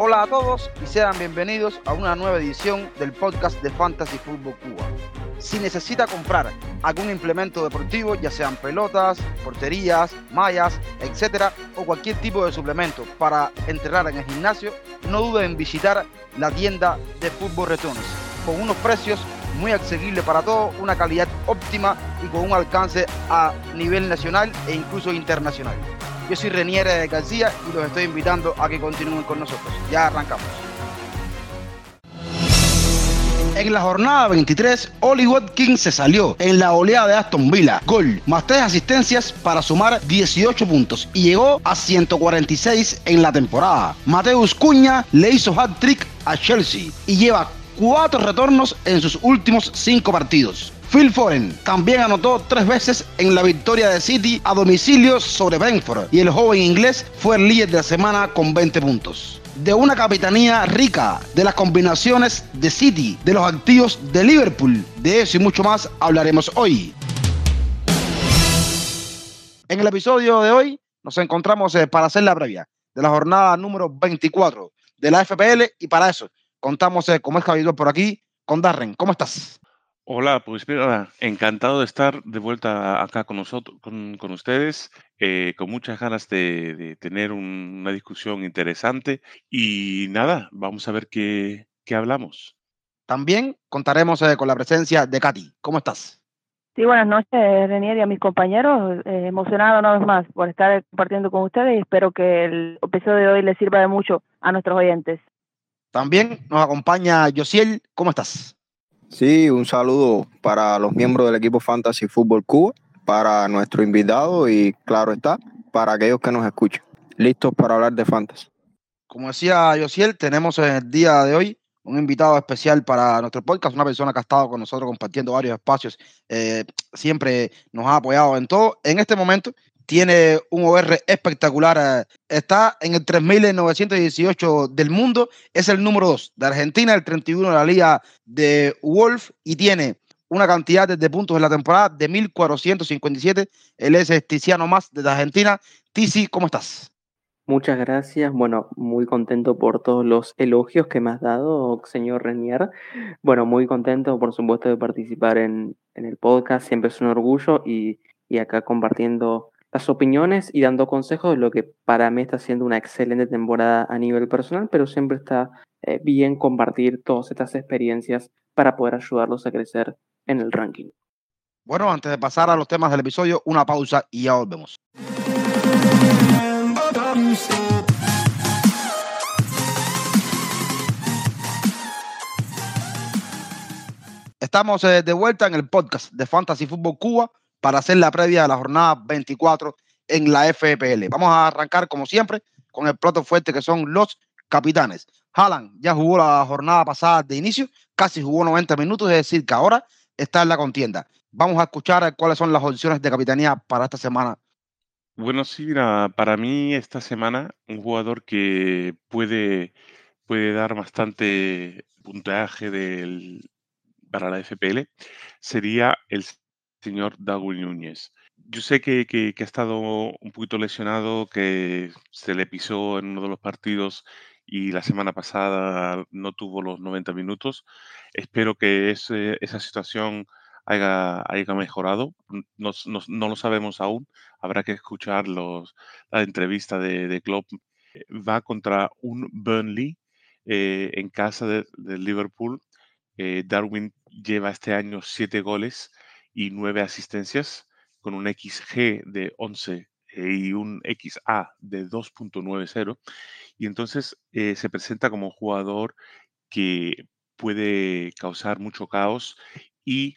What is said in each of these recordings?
Hola a todos y sean bienvenidos a una nueva edición del podcast de Fantasy Football Cuba. Si necesita comprar algún implemento deportivo, ya sean pelotas, porterías, mallas, etcétera, o cualquier tipo de suplemento para entrenar en el gimnasio, no dude en visitar la tienda de Fútbol Returns con unos precios muy accesibles para todos, una calidad óptima y con un alcance a nivel nacional e incluso internacional. Yo soy Reniere García y los estoy invitando a que continúen con nosotros. Ya arrancamos. En la jornada 23, Oli Watkins se salió en la oleada de Aston Villa. Gol, más tres asistencias para sumar 18 puntos y llegó a 146 en la temporada. Mateus Cuña le hizo hat-trick a Chelsea y lleva cuatro retornos en sus últimos cinco partidos. Phil Foren también anotó tres veces en la victoria de City a domicilio sobre Brentford y el joven inglés fue el líder de la semana con 20 puntos. De una capitanía rica, de las combinaciones de City, de los activos de Liverpool, de eso y mucho más hablaremos hoy. En el episodio de hoy nos encontramos eh, para hacer la previa de la jornada número 24 de la FPL y para eso contamos, eh, como es habitual por aquí, con Darren. ¿Cómo estás? Hola, pues mira, encantado de estar de vuelta acá con nosotros, con, con ustedes, eh, con muchas ganas de, de tener un- una discusión interesante y nada, vamos a ver qué, qué hablamos. También contaremos eh, con la presencia de Katy. ¿Cómo estás? Sí, buenas noches, Renier y a mis compañeros. Eh, emocionado una vez más por estar compartiendo con ustedes y espero que el episodio de hoy les sirva de mucho a nuestros oyentes. También nos acompaña Josiel. ¿Cómo estás? Sí, un saludo para los miembros del equipo Fantasy Fútbol Cuba, para nuestro invitado y, claro está, para aquellos que nos escuchan. Listos para hablar de Fantasy. Como decía Josiel, tenemos en el día de hoy un invitado especial para nuestro podcast, una persona que ha estado con nosotros compartiendo varios espacios, eh, siempre nos ha apoyado en todo. En este momento tiene un OR espectacular, eh, está en el 3918 del mundo, es el número 2 de Argentina, el 31 de la liga de Wolf y tiene una cantidad de puntos en la temporada de 1457. Él es Tiziano Más de Argentina. Tizi, ¿cómo estás? Muchas gracias. Bueno, muy contento por todos los elogios que me has dado, señor Renier. Bueno, muy contento, por supuesto, de participar en, en el podcast. Siempre es un orgullo y, y acá compartiendo las opiniones y dando consejos de lo que para mí está siendo una excelente temporada a nivel personal, pero siempre está eh, bien compartir todas estas experiencias para poder ayudarlos a crecer en el ranking. Bueno, antes de pasar a los temas del episodio, una pausa y ya volvemos. Estamos eh, de vuelta en el podcast de Fantasy Fútbol Cuba para hacer la previa de la jornada 24 en la FPL. Vamos a arrancar, como siempre, con el plato fuerte que son los capitanes. Haaland ya jugó la jornada pasada de inicio, casi jugó 90 minutos, es decir, que ahora está en la contienda. Vamos a escuchar cuáles son las opciones de capitanía para esta semana. Bueno, sí, mira, para mí esta semana un jugador que puede, puede dar bastante puntaje para la FPL sería el señor Darwin Núñez. Yo sé que, que, que ha estado un poquito lesionado, que se le pisó en uno de los partidos y la semana pasada no tuvo los 90 minutos. Espero que ese- esa situación haya, haya mejorado. No, no- no lo sabemos aún. Habrá que escuchar los, la entrevista de, de Klopp. Eh, Va contra un Burnley eh, en casa de, de Liverpool. Eh, Darwin lleva este año siete goles y nueve asistencias con un XG de 11 eh, y un XA de 2.90 y entonces eh, se presenta como un jugador que puede causar mucho caos y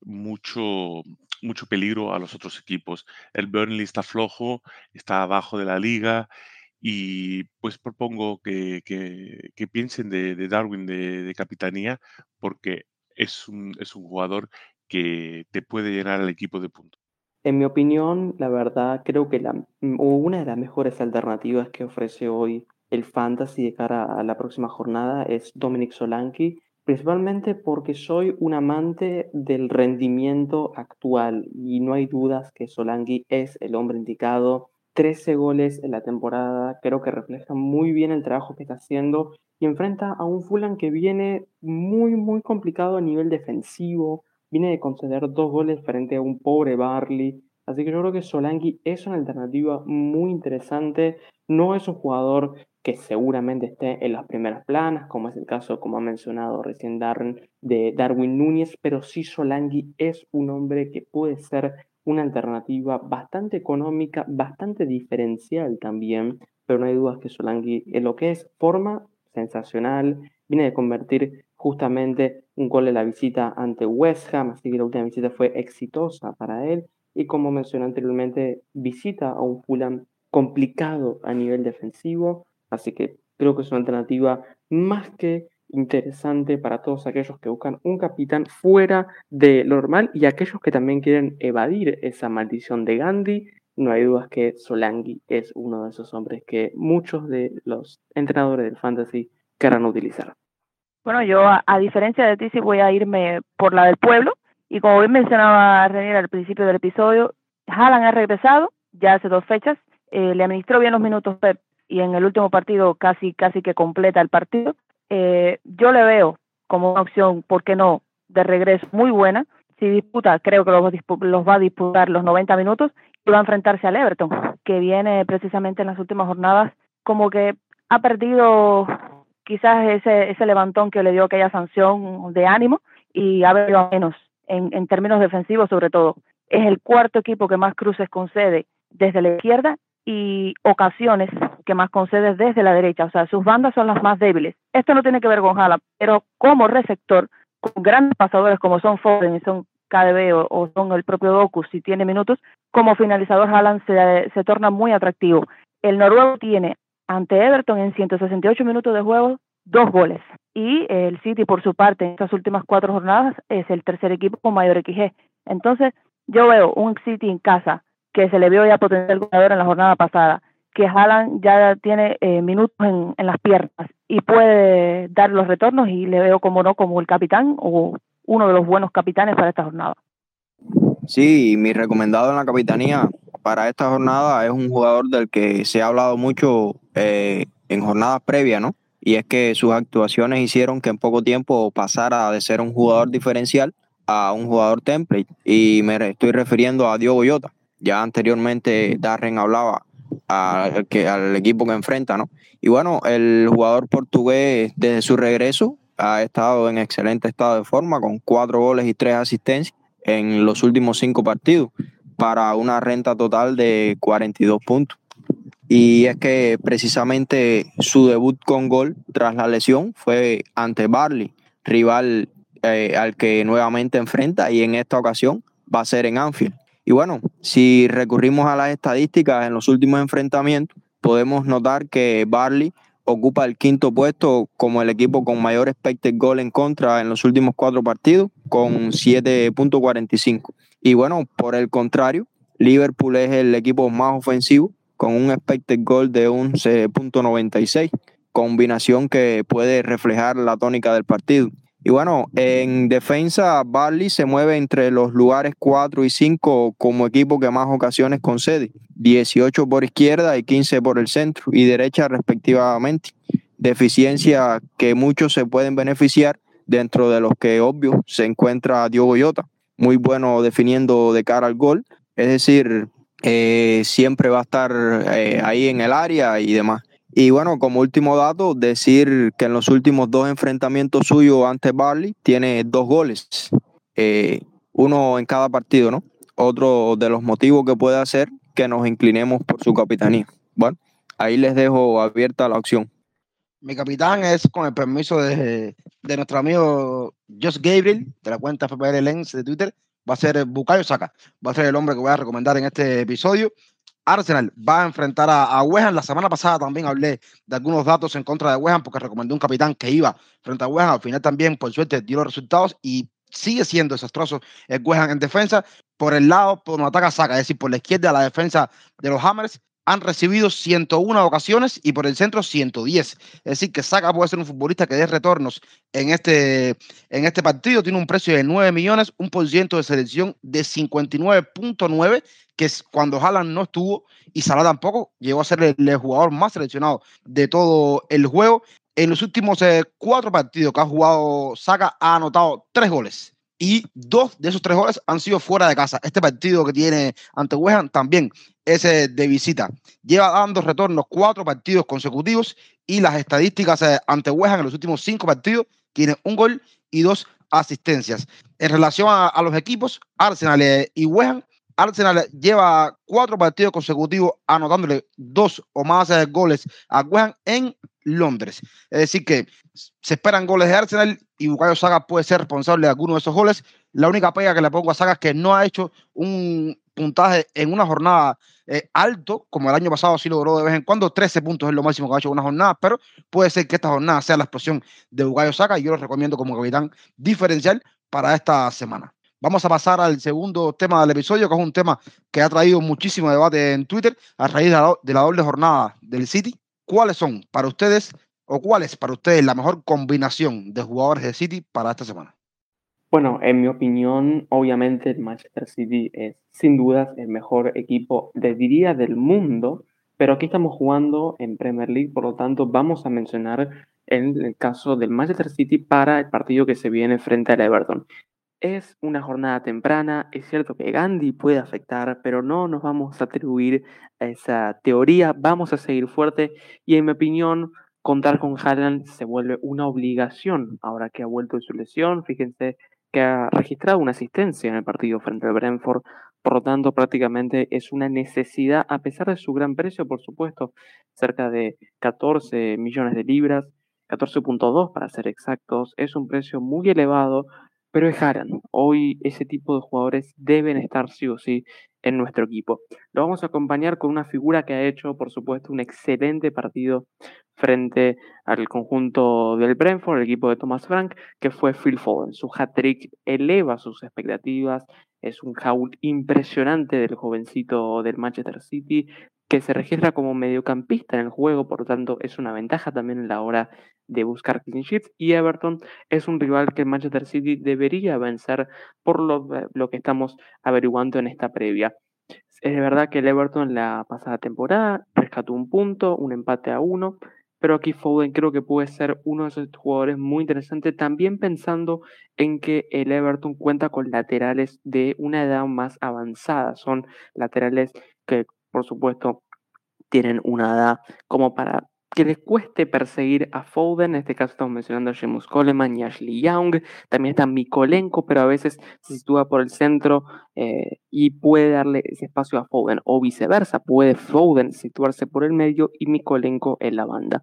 mucho, mucho peligro a los otros equipos. El Burnley está flojo, está abajo de la liga y pues propongo que, que- piensen de, de Darwin de, de capitanía porque es un, es un jugador que te puede llenar al equipo de puntos. En mi opinión, la verdad, creo que la, mm, una de las mejores alternativas que ofrece hoy el fantasy de cara a la próxima jornada es Dominic Solanke, principalmente porque soy un amante del rendimiento actual y no hay dudas que Solanke es el hombre indicado 13 goles en la temporada, creo que refleja muy bien el trabajo que está haciendo y enfrenta a un Fulham que viene muy, muy complicado a nivel defensivo, viene de conceder dos goles frente a un pobre Barley, así que yo creo que Solanki es una alternativa muy interesante, no es un jugador que seguramente esté en las primeras planas, como es el caso, como ha mencionado recién Darren, de Darwin Núñez, pero sí Solanki es un hombre que puede ser una alternativa bastante económica, bastante diferencial también, pero no hay dudas que Solanki en lo que es forma sensacional, viene de convertir justamente un gol en la visita ante West Ham, así que la última visita fue exitosa para él, y como mencioné anteriormente, visita a un Fulham complicado a nivel defensivo, así que creo que es una alternativa más que interesante para todos aquellos que buscan un capitán fuera de lo normal y aquellos que también quieren evadir esa maldición de Gandhi. No hay dudas que Solangi es uno de esos hombres que muchos de los entrenadores del fantasy querrán utilizar. Bueno, yo a, diferencia de ti sí voy a irme por la del pueblo y como bien mencionaba René al principio del episodio, Haaland ha regresado ya hace dos fechas, eh, le administró bien los minutos Pep y en el último partido casi casi que completa el partido eh, yo le veo como una opción, ¿por qué no?, de regreso muy buena. Si disputa, creo que los, va a disputar los 90 minutos y va a enfrentarse al Everton, que viene precisamente en las últimas jornadas como que ha perdido quizás ese, ese levantón que le dio aquella sanción de ánimo y ha venido menos en, términos defensivos sobre todo. Es el cuarto equipo que más cruces concede desde la izquierda y ocasiones que más concede desde la derecha, o sea, sus bandas son las más débiles. Esto no tiene que ver con Jala, pero como receptor, con grandes pasadores como son Foden y son KDB o, son el propio Doku, si tiene minutos, como finalizador Haaland se, se torna muy atractivo. El noruego tiene ante Everton en 168 minutos de juego dos goles. Y el City, por su parte, en estas últimas cuatro jornadas, es el tercer equipo con mayor XG. Entonces, yo veo un City en casa que se le vio ya potencial goleador en la jornada pasada, que Haaland ya tiene eh, minutos en, las piernas y puede dar los retornos y le veo como no como el capitán o uno de los buenos capitanes para esta jornada. Sí, mi recomendado en la capitanía para esta jornada es un jugador del que se ha hablado mucho eh, en jornadas previas, ¿no? Y es que sus actuaciones hicieron que en poco tiempo pasara de ser un jugador diferencial a un jugador template. Y me estoy refiriendo a Diogo Jota. Ya anteriormente Darren hablaba al, que, al equipo que enfrenta, ¿no? Y bueno, el jugador portugués desde su regreso ha estado en excelente estado de forma con cuatro goles y tres asistencias en los últimos cinco partidos para una renta total de 42 puntos. Y es que precisamente su debut con gol tras la lesión fue ante Barley, rival eh, al que nuevamente enfrenta y en esta ocasión va a ser en Anfield. Y bueno, si recurrimos a las estadísticas en los últimos enfrentamientos, podemos notar que Barley ocupa el quinto puesto como el equipo con mayor expected goal en contra en los últimos cuatro partidos, con 7.45. Y bueno, por el contrario, Liverpool es el equipo más ofensivo, con un expected goal de 11.96, combinación que puede reflejar la tónica del partido. Y bueno, en defensa, Barley se mueve entre los lugares 4 y 5 como equipo que más ocasiones concede, 18 por izquierda y 15 por el centro y derecha respectivamente. Deficiencia que muchos se pueden beneficiar, dentro de los que obvio se encuentra Diogo Jota, muy bueno definiendo de cara al gol, es decir, eh, siempre va a estar eh, ahí en el área y demás. Y bueno, como último dato, decir que en los últimos dos enfrentamientos suyos ante Barley tiene dos goles, eh, uno en cada partido, ¿no? Otro de los motivos que puede hacer que nos inclinemos por su capitanía. Bueno, ahí les dejo abierta la opción. Mi capitán es, con el permiso de, de nuestro amigo Josh Gabriel, de la cuenta FPL Lens de Twitter, va a ser Bukayo Saka, va a ser el hombre que voy a recomendar en este episodio. Arsenal va a enfrentar a, a West La semana pasada también hablé de algunos datos en contra de West porque recomendé un capitán que iba frente a West Al final también, por suerte, dio los resultados y sigue siendo desastroso el West en defensa. Por el lado, por un ataque a saca, es decir, por la izquierda, la defensa de los Hammers, han recibido 101 ocasiones y por el centro 110. Es decir, que Saka puede ser un futbolista que dé retornos en este, en este partido. Tiene un precio de 9 millones, un por ciento de selección de 59.9, que es cuando Haaland no estuvo y Salah tampoco, llegó a ser el, jugador más seleccionado de todo el juego. En los últimos eh, cuatro partidos que ha jugado Saka, ha anotado tres goles y dos de esos tres goles han sido fuera de casa. Este partido que tiene ante West también es eh, de visita. Lleva dando retornos cuatro partidos consecutivos y las estadísticas eh, ante West en los últimos cinco partidos tiene un gol y dos asistencias. En relación a, los equipos, Arsenal eh, y West Arsenal lleva cuatro partidos consecutivos anotándole dos o más goles a West en Londres. Es decir, que se esperan goles de Arsenal y Bukayo Saga puede ser responsable de alguno de esos goles. La única pega que le pongo a Saga es que no ha hecho un puntaje en una jornada eh, alto, como el año pasado sí logró de vez en cuando. 13 puntos es lo máximo que ha hecho en una jornada, pero puede ser que esta jornada sea la explosión de Bukayo Saga y yo lo recomiendo como capitán diferencial para esta semana. Vamos a pasar al segundo tema del episodio, que es un tema que ha traído muchísimo debate en Twitter a raíz de la doble jornada del City ¿cuáles son para ustedes o cuál es para ustedes la mejor combinación de jugadores de City para esta semana? Bueno, en mi opinión, obviamente el Manchester City es sin dudas el mejor equipo, de, diría, del mundo, pero aquí estamos jugando en Premier League, por lo tanto vamos a mencionar el caso del Manchester City para el partido que se viene frente al Everton. Es una jornada temprana, es cierto que Gandhi puede afectar, pero no nos vamos a atribuir a esa teoría, vamos a seguir fuerte y en mi opinión contar con Haaland se vuelve una obligación ahora que ha vuelto de su lesión, fíjense que ha registrado una asistencia en el partido frente al Brentford, por lo tanto prácticamente es una necesidad a pesar de su gran precio, por supuesto, cerca de 14 millones de libras, 14.2 para ser exactos, es un precio muy elevado, pero es Haran. Hoy ese tipo de jugadores deben estar sí o sí en nuestro equipo. Lo vamos a acompañar con una figura que ha hecho, por supuesto, un excelente partido frente al conjunto del Brentford, el equipo de Thomas Frank, que fue Phil Foden. Su hat-trick eleva sus expectativas, es un haul impresionante del jovencito del Manchester City, que se registra como mediocampista en el juego, por lo tanto es una ventaja también en la hora de buscar clean sheets y Everton es un rival que Manchester City debería vencer por lo, lo, que estamos averiguando en esta previa. Es verdad que el Everton la pasada temporada rescató un punto, un empate a uno, pero aquí Foden creo que puede ser uno de esos jugadores muy interesantes, también pensando en que el Everton cuenta con laterales de una edad más avanzada, son laterales que por supuesto, tienen una edad como para que les cueste perseguir a Foden, en este caso estamos mencionando a James Coleman y Ashley Young, también está Mikolenko, pero a veces se sitúa por el centro eh, y puede darle ese espacio a Foden, o viceversa, puede Foden situarse por el medio y Mikolenko en la banda.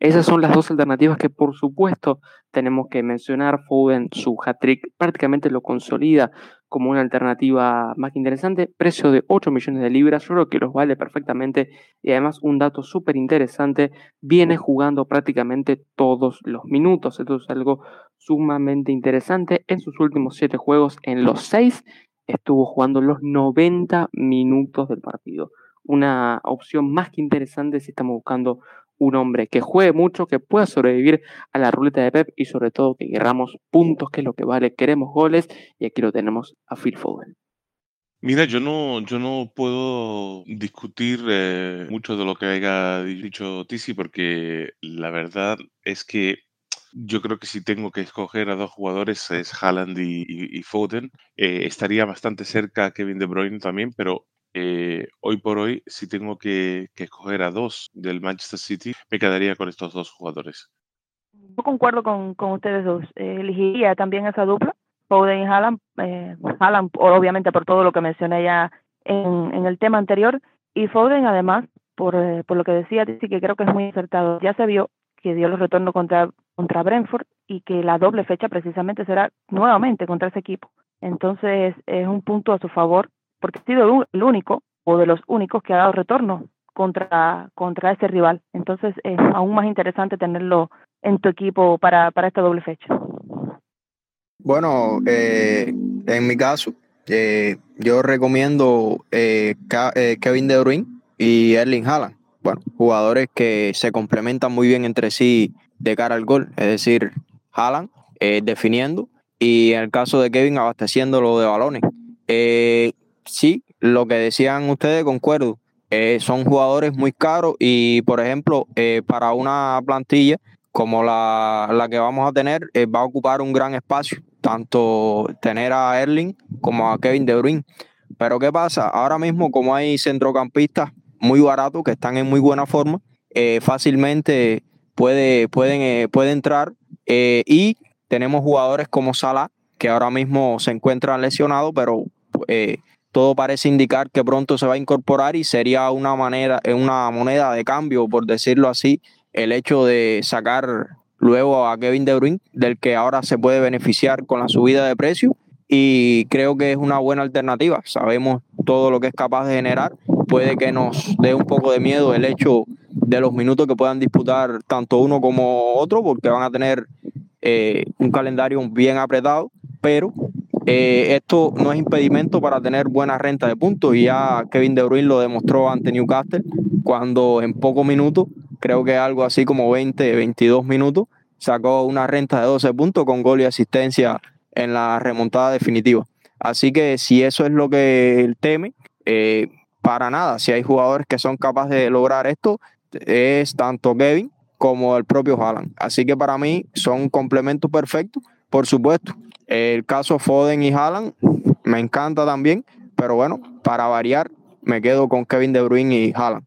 Esas son las dos alternativas que por supuesto tenemos que mencionar. Foden, su hat-trick prácticamente lo consolida como una alternativa más interesante. Precio de 8 millones de libras, yo creo que los vale perfectamente. Y además un dato súper interesante, viene jugando prácticamente todos los minutos. Esto es algo sumamente interesante. En sus últimos 7 juegos, en los 6, estuvo jugando los 90 minutos del partido. Una opción más que interesante si estamos buscando un hombre que juegue mucho, que pueda sobrevivir a la ruleta de Pep y sobre todo que queramos puntos, que es lo que vale, queremos goles y aquí lo tenemos a Phil Foden. Mira, yo no, yo no puedo discutir eh, mucho de lo que haya dicho Tisi porque la verdad es que yo creo que si tengo que escoger a dos jugadores es Haaland y, Foden. Eh, estaría bastante cerca Kevin De Bruyne también, pero eh, hoy por hoy, si tengo que, escoger a dos del Manchester City, me quedaría con estos dos jugadores. Yo concuerdo con, ustedes dos. Eh, elegiría también esa dupla, Foden y Haaland. Eh, Haaland, obviamente, por todo lo que mencioné ya en, el tema anterior. Y Foden, además, por, por lo que decía, sí que creo que es muy acertado. Ya se vio que dio los retornos contra, contra Brentford y que la doble fecha precisamente será nuevamente contra ese equipo. Entonces, es un punto a su favor porque ha sido el único o de los únicos que ha dado retorno contra, contra ese rival. Entonces es aún más interesante tenerlo en tu equipo para, para esta doble fecha. Bueno, eh, en mi caso, eh, yo recomiendo eh, Kevin De Bruyne y Erling Haaland. Bueno, jugadores que se complementan muy bien entre sí de cara al gol, es decir, Haaland eh, definiendo y en el caso de Kevin abasteciéndolo de balones. Eh, sí, lo que decían ustedes, concuerdo. Eh, son jugadores muy caros y, por ejemplo, para una plantilla como la, la que vamos a tener, va a ocupar un gran espacio, tanto tener a Erling como a Kevin De Bruyne. Pero ¿qué pasa? Ahora mismo, como hay centrocampistas muy baratos que están en muy buena forma, fácilmente puede, pueden, puede entrar y tenemos jugadores como Salah, que ahora mismo se encuentran lesionados, pero eh, todo parece indicar que pronto se va a incorporar y sería una, manera, una moneda de cambio, por decirlo así, el hecho de sacar luego a Kevin De Bruyne, del que ahora se puede beneficiar con la subida de precio y creo que es una buena alternativa. Sabemos todo lo que es capaz de generar. Puede que nos dé un poco de miedo el hecho de los minutos que puedan disputar tanto uno como otro, porque van a tener eh, un calendario bien apretado, pero eh, esto no es impedimento para tener buena renta de puntos y ya Kevin De Bruyne lo demostró ante Newcastle cuando en pocos minutos, creo que algo así como 20, 22 minutos, sacó una renta de 12 puntos con gol y asistencia en la remontada definitiva. Así que si eso es lo que él teme, eh, para nada, si hay jugadores que son capaces de lograr esto, es tanto Kevin como el propio Haaland. Así que para mí son un complemento perfecto, por supuesto. El caso Foden y Haaland me encanta también, pero bueno, para variar, me quedo con Kevin De Bruyne y Haaland.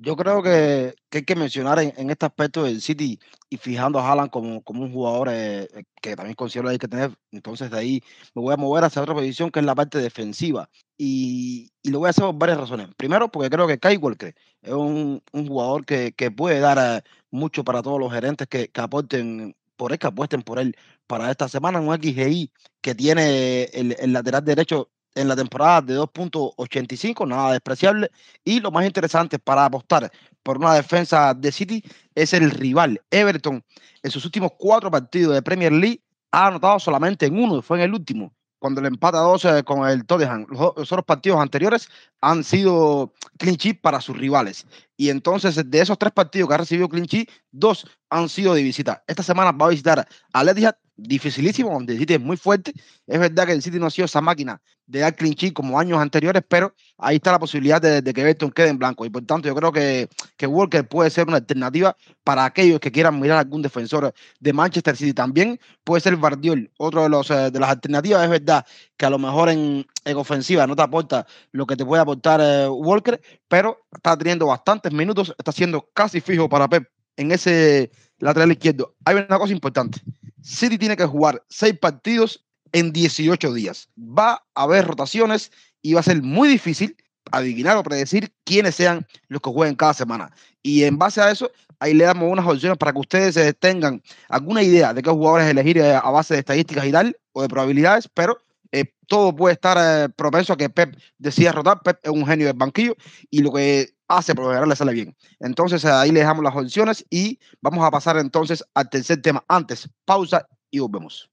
Yo creo que, hay que mencionar en, este aspecto del City y fijando a Haaland como, como un jugador eh, eh, que también considero que hay que tener. Entonces, de ahí me voy a mover hacia otra posición que es la parte defensiva. Y, lo voy a hacer por varias razones. Primero, porque creo que Kai Walker es un, jugador que, puede dar eh, mucho para todos los gerentes que, aporten por él, que apuesten por él para esta semana. Un XGI que tiene el, el lateral derecho en la temporada de 2.85, nada despreciable. Y lo más interesante para apostar por una defensa de City es el rival Everton. En sus últimos cuatro partidos de Premier League ha anotado solamente en uno, fue en el último, cuando le empata 12 con el Tottenham. Los, otros partidos anteriores han sido clean sheet para sus rivales. Y entonces, de esos tres partidos que ha recibido clean sheet, dos han sido de visita. Esta semana va a visitar a Etihad dificilísimo, donde el City es muy fuerte. Es verdad que el City no ha sido esa máquina de dar clean como años anteriores, pero ahí está la posibilidad de, que Everton quede en blanco. Y por tanto, yo creo que, que Walker puede ser una alternativa para aquellos que quieran mirar algún defensor de Manchester City. También puede ser Bardiol, otro de, los, eh, de las alternativas. Es verdad que a lo mejor en, ofensiva no te aporta lo que te puede aportar eh, Walker, pero está teniendo bastantes minutos, está siendo casi fijo para Pep en ese lateral izquierdo. Hay una cosa importante. City tiene que jugar seis partidos en 18 días. Va a haber rotaciones y va a ser muy difícil adivinar o predecir quiénes sean los que jueguen cada semana. Y en base a eso, ahí le damos unas opciones para que ustedes eh, tengan alguna idea de qué jugadores elegir eh, a base de estadísticas y tal, o de probabilidades, pero eh, todo puede estar propenso a que Pep decida rotar. Pep es un genio del banquillo y lo que hace lo le sale bien. Entonces ahí le dejamos las opciones y vamos a pasar entonces al tercer tema. Antes, pausa y volvemos.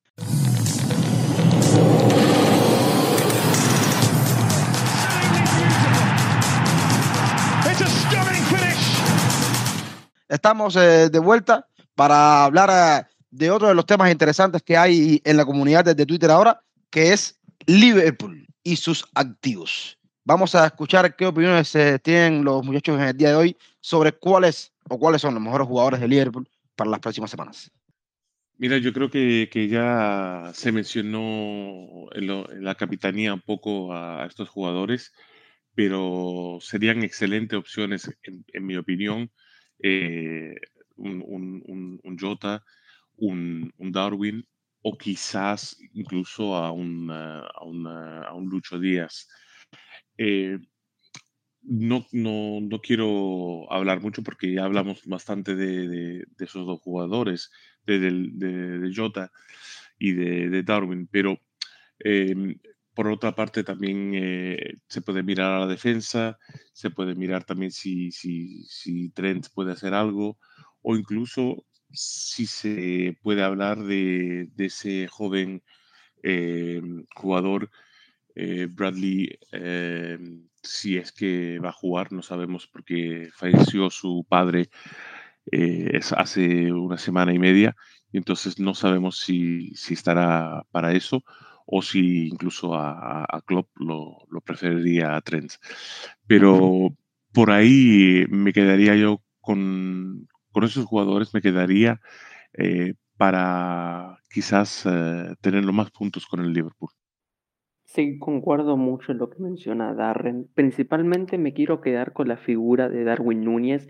Estamos eh, de vuelta para hablar eh, de otro de los temas interesantes que hay en la comunidad de Twitter ahora, que es Liverpool y sus activos. Vamos a escuchar qué opiniones eh, tienen los muchachos en el día de hoy sobre cuáles o cuáles son los mejores jugadores de Liverpool para las próximas semanas. Mira, yo creo que, que ya se mencionó en, la capitanía un poco a, estos jugadores, pero serían excelentes opciones, en, mi opinión, eh, un, un, un, Jota, un, Darwin o quizás incluso a un, a a un Lucho Díaz. Eh, no, no, no, quiero hablar mucho porque ya hablamos bastante de, esos dos jugadores, de, de, Jota y de, Darwin, pero em, por otra parte también eh, se puede mirar a la defensa, se puede mirar también si, si, si Trent puede hacer algo o incluso si se puede hablar de, ese joven em, jugador eh, Bradley eh, si es que va a jugar, no sabemos porque falleció su padre eh, hace una semana y media, y entonces no sabemos si, estará para eso o si incluso a, a Klopp lo, preferiría a Trent. Pero por ahí me quedaría yo con, esos jugadores, me quedaría para quizás tener los más puntos con el Liverpool. Sí, concuerdo mucho en lo que menciona Darren. Principalmente me quiero quedar con la figura de Darwin Núñez,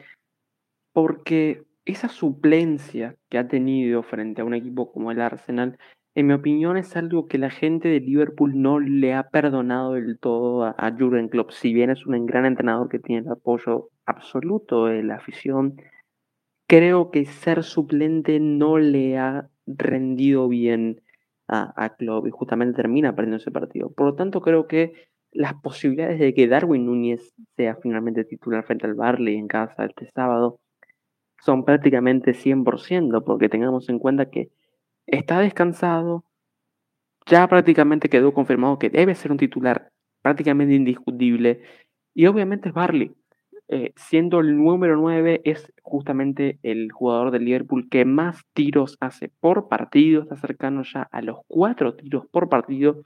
porque esa suplencia que ha tenido frente a un equipo como el Arsenal, en mi opinión es algo que la gente de Liverpool no le ha perdonado del todo a, a Jurgen Klopp. Si bien es un gran entrenador que tiene el apoyo absoluto de la afición, creo que ser suplente no le ha rendido bien a, a y justamente termina perdiendo ese partido. Por lo tanto, creo que las posibilidades de que Darwin Núñez sea finalmente titular frente al Barley en casa este sábado son prácticamente 100%, porque tengamos en cuenta que está descansado, ya prácticamente quedó confirmado que debe ser un titular prácticamente indiscutible, y obviamente es Barley. Eh, siendo el número 9, es justamente el jugador del Liverpool que más tiros hace por partido, está cercano ya a los 4 tiros por partido,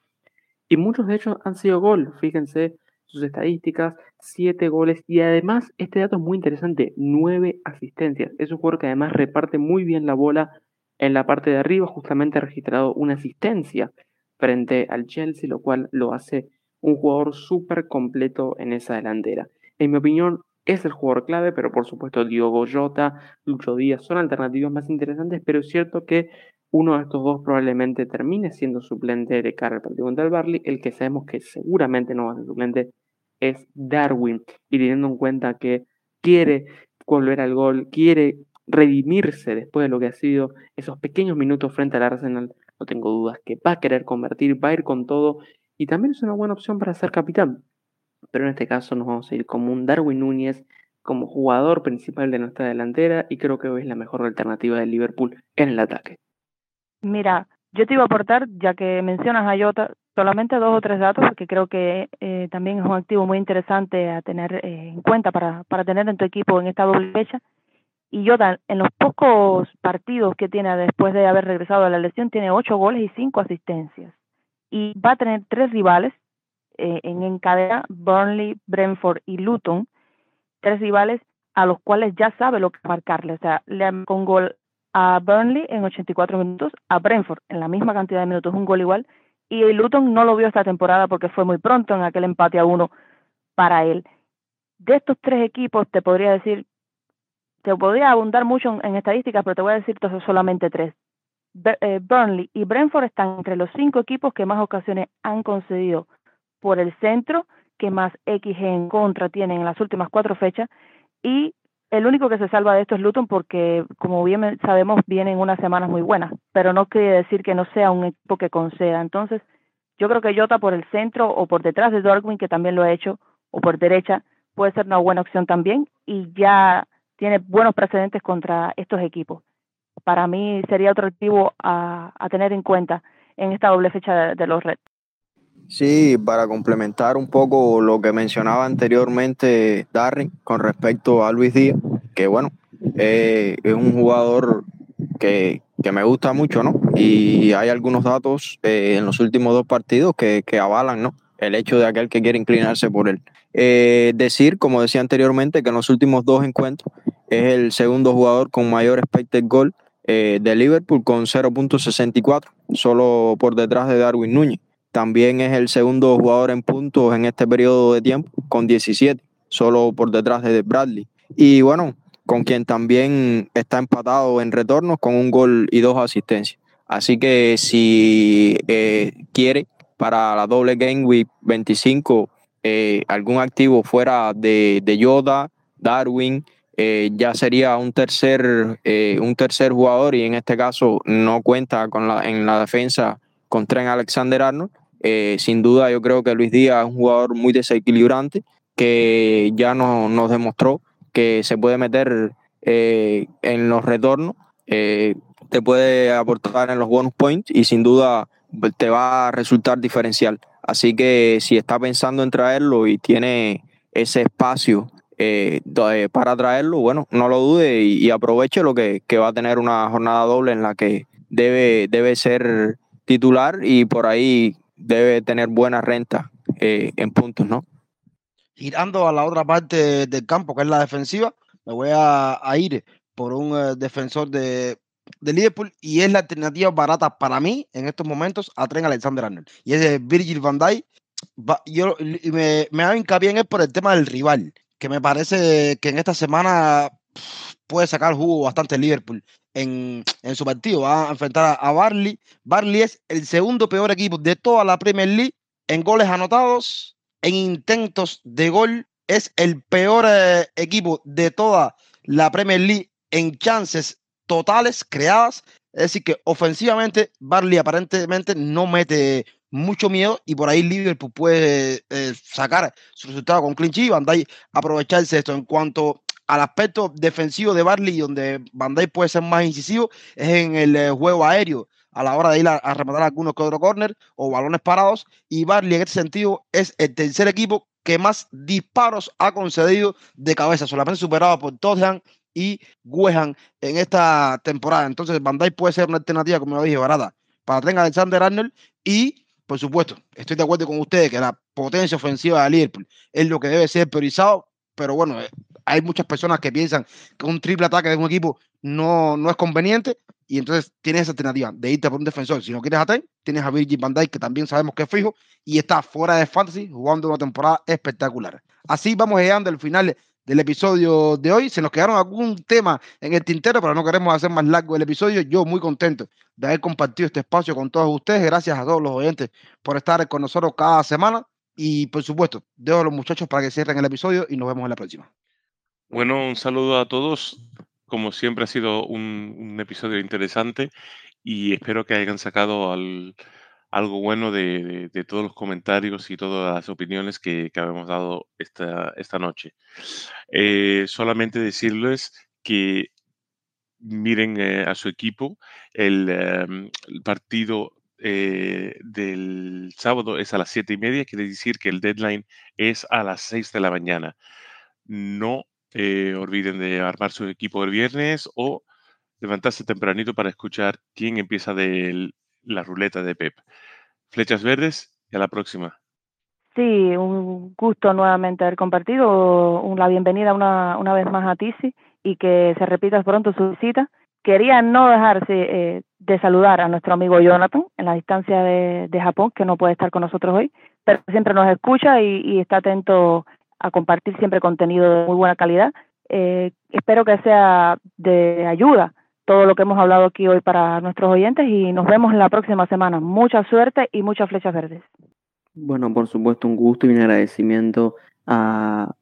y muchos de ellos han sido gol, fíjense, sus estadísticas, 7 goles y además este dato es muy interesante, 9 asistencias. Es un jugador que además reparte muy bien la bola en la parte de arriba, justamente ha registrado una asistencia frente al Chelsea, lo cual lo hace un jugador súper completo en esa delantera. En mi opinión, es el jugador clave, pero por supuesto Diogo Jota, Lucho Díaz son alternativas más interesantes, pero es cierto que uno de estos dos probablemente termine siendo suplente de cara al partido contra el Barley. El que sabemos que seguramente no va a ser suplente es Darwin. Y teniendo en cuenta que quiere volver al gol, quiere redimirse después de lo que ha sido esos pequeños minutos frente al Arsenal, no tengo dudas que va a querer convertir, va a ir con todo y también es una buena opción para ser capitán. Pero en este caso nos vamos a ir como un Darwin Núñez como jugador principal de nuestra delantera y creo que es la mejor alternativa del Liverpool en el ataque. Mira, yo te iba a aportar, ya que mencionas a Jota, solamente dos o tres datos, porque creo que eh, también es un activo muy interesante a tener eh, en cuenta para, para tener en tu equipo en esta doble fecha. Y Jota, en los pocos partidos que tiene después de haber regresado a la lesión, tiene ocho goles y cinco asistencias. Y va a tener tres rivales eh, en Burnley, Brentford y Luton, tres rivales a los cuales ya sabe lo que marcarle. O sea, le con gol a Burnley en 84 minutos, a Brentford en la misma cantidad de minutos, un gol igual, y el Luton no lo vio esta temporada porque fue muy pronto en aquel empate a uno para él. De estos tres equipos te podría decir, te podría abundar mucho en, estadísticas, pero te voy a decir solamente tres. Eh, Burnley y Brentford están entre los cinco equipos que más ocasiones han concedido por el centro, que más XG en contra tienen en las últimas cuatro fechas, y el único que se salva de esto es Luton porque, como bien sabemos, vienen unas semanas muy buenas, pero no quiere decir que no sea un equipo que conceda. Entonces, yo creo que Jota por el centro o por detrás de Darwin, que también lo ha hecho, o por derecha, puede ser una buena opción también y ya tiene buenos precedentes contra estos equipos. Para mí sería otro activo a, tener en cuenta en esta doble fecha de los Reds. Sí, para complementar un poco lo que mencionaba anteriormente Darren con respecto a Luis Díaz, que bueno, eh, es un jugador que, me gusta mucho, ¿no? Y hay algunos datos eh, en los últimos dos partidos que, avalan, ¿no? El hecho de aquel que quiere inclinarse por él. Eh, decir, como decía anteriormente, que en los últimos dos encuentros es el segundo jugador con mayor expected goal de Liverpool con 0.64, solo por detrás de Darwin Núñez. También es el segundo jugador en puntos en este periodo de tiempo, con 17, solo por detrás de Bradley. Y bueno, con quien también está empatado en retornos con un gol y dos asistencias. Así que si eh, quiere para la doble Game Week 25 eh, algún activo fuera de, de Yoda, Darwin, eh, ya sería un tercer, un tercer jugador y en este caso no cuenta con la, en la defensa con Tren Alexander Arnold. Eh, sin duda, yo creo que Luis Díaz es un jugador muy desequilibrante que ya nos demostró que se puede meter eh, en los retornos, eh, te puede aportar en los bonus points y sin duda te va a resultar diferencial. Así que si está pensando en traerlo y tiene ese espacio eh, para traerlo, bueno, no lo dude y, aproveche lo que, va a tener una jornada doble en la que debe, debe ser titular y por ahí debe tener buena renta eh, en puntos, ¿no? Girando a la otra parte del campo, que es la defensiva, me voy a, ir por un eh, defensor de, Liverpool y es la alternativa barata para mí en estos momentos a Tren Alexander Arnold. Y es Virgil van Dijk. Yo me, me hago hincapié en él por el tema del rival, que me parece que en esta semana puede sacar jugo bastante Liverpool en, su partido. Va a enfrentar a, Barley. Barley es el segundo peor equipo de toda la Premier League en goles anotados, en intentos de gol. Es el peor eh, equipo de toda la Premier League en chances totales creadas. Es decir, que ofensivamente Barley aparentemente no mete mucho miedo y por ahí Liverpool puede eh, sacar su resultado con clinch y Van aprovecharse de esto. En cuanto al aspecto defensivo de Barley, donde Van puede ser más incisivo, es en el eh, juego aéreo a la hora de ir a, rematar algunos que otro corner o balones parados. Y Barley en este sentido es el tercer equipo que más disparos ha concedido de cabeza, solamente superado por Tottenham y West en esta temporada. Entonces, Van puede ser una alternativa, como lo dije, barata para tener Alexander Arnold y, por supuesto, estoy de acuerdo con ustedes que la potencia ofensiva de Liverpool es lo que debe ser priorizado, pero bueno, eh, hay muchas personas que piensan que un triple ataque de un equipo no, no es conveniente y entonces tienes esa alternativa de irte por un defensor. Si no quieres a tienes a Virgil van Dijk, que también sabemos que es fijo y está fuera de fantasy jugando una temporada espectacular. Así vamos llegando al final del episodio de hoy. Se nos quedaron algún tema en el tintero, pero no queremos hacer más largo el episodio. Yo muy contento de haber compartido este espacio con todos ustedes. Gracias a todos los oyentes por estar con nosotros cada semana. Y por supuesto, dejo a los muchachos para que cierren el episodio y nos vemos en la próxima. Bueno, un saludo a todos. Como siempre ha sido un, episodio interesante y espero que hayan sacado algo bueno de, todos los comentarios y todas las opiniones que, que habíamos dado esta, esta noche. Eh, solamente decirles que miren eh, a su equipo. El, em, partido eh, del sábado es a las siete y media, quiere decir que el deadline es a las 6 de la mañana. No eh, olviden de armar su equipo el viernes o levantarse tempranito para escuchar quién empieza de la ruleta de Pep. Flechas verdes y a la próxima. Sí, un gusto nuevamente haber compartido. La bienvenida una, una vez más a Tizi y que se repita pronto su visita. Quería no dejarse eh, de saludar a nuestro amigo Jonathan en la distancia de, de, Japón, que no puede estar con nosotros hoy, pero siempre nos escucha y, y está atento a compartir siempre contenido de muy buena calidad. Eh, espero que sea de ayuda todo lo que hemos hablado aquí hoy para nuestros oyentes y nos vemos la próxima semana. Mucha suerte y muchas flechas verdes. Bueno, por supuesto, un gusto y un agradecimiento a,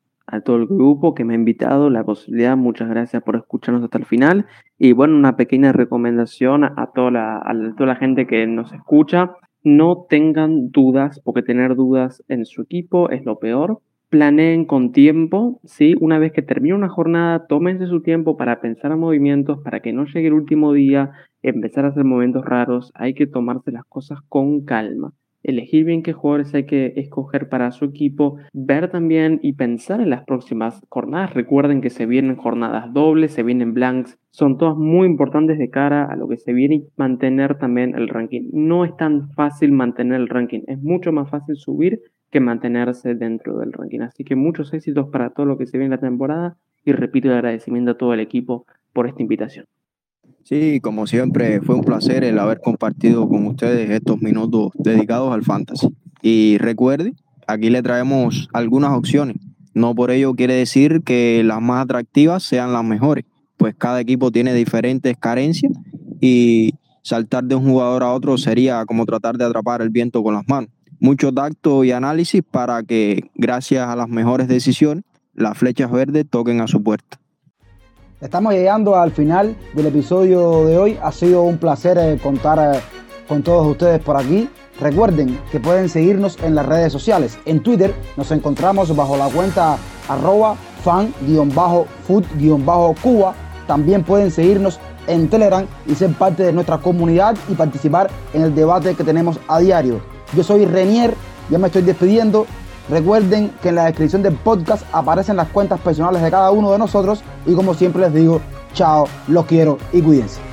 todo el grupo que me ha invitado, la posibilidad. Muchas gracias por escucharnos hasta el final. Y bueno, una pequeña recomendación a toda la, a toda la gente que nos escucha. No tengan dudas, porque tener dudas en su equipo es lo peor planeen con tiempo, ¿sí? Una vez que termine una jornada, tómense su tiempo para pensar en movimientos, para que no llegue el último día, empezar a hacer momentos raros, hay que tomarse las cosas con calma. Elegir bien qué jugadores hay que escoger para su equipo, ver también y pensar en las próximas jornadas. Recuerden que se vienen jornadas dobles, se vienen blanks, son todas muy importantes de cara a lo que se viene y mantener también el ranking. No es tan fácil mantener el ranking, es mucho más fácil subir que mantenerse dentro del ranking. Así que muchos éxitos para todo lo que se viene en la temporada y repito el agradecimiento a todo el equipo por esta invitación. Sí, como siempre, fue un placer el haber compartido con ustedes estos minutos dedicados al fantasy. Y recuerde, aquí le traemos algunas opciones. No por ello quiere decir que las más atractivas sean las mejores, pues cada equipo tiene diferentes carencias y saltar de un jugador a otro sería como tratar de atrapar el viento con las manos mucho tacto y análisis para que, gracias a las mejores decisiones, las flechas verdes toquen a su puerta. Estamos llegando al final del episodio de hoy. Ha sido un placer eh, contar eh, con todos ustedes por aquí. Recuerden que pueden seguirnos en las redes sociales. En Twitter nos encontramos bajo la cuenta arroba fan-food-cuba. También pueden seguirnos en Telegram y ser parte de nuestra comunidad y participar en el debate que tenemos a diario. Yo soy Renier ya me estoy despidiendo. Recuerden que en la descripción del podcast aparecen las cuentas personales de cada uno de nosotros y como siempre les digo, chao, los quiero y cuídense.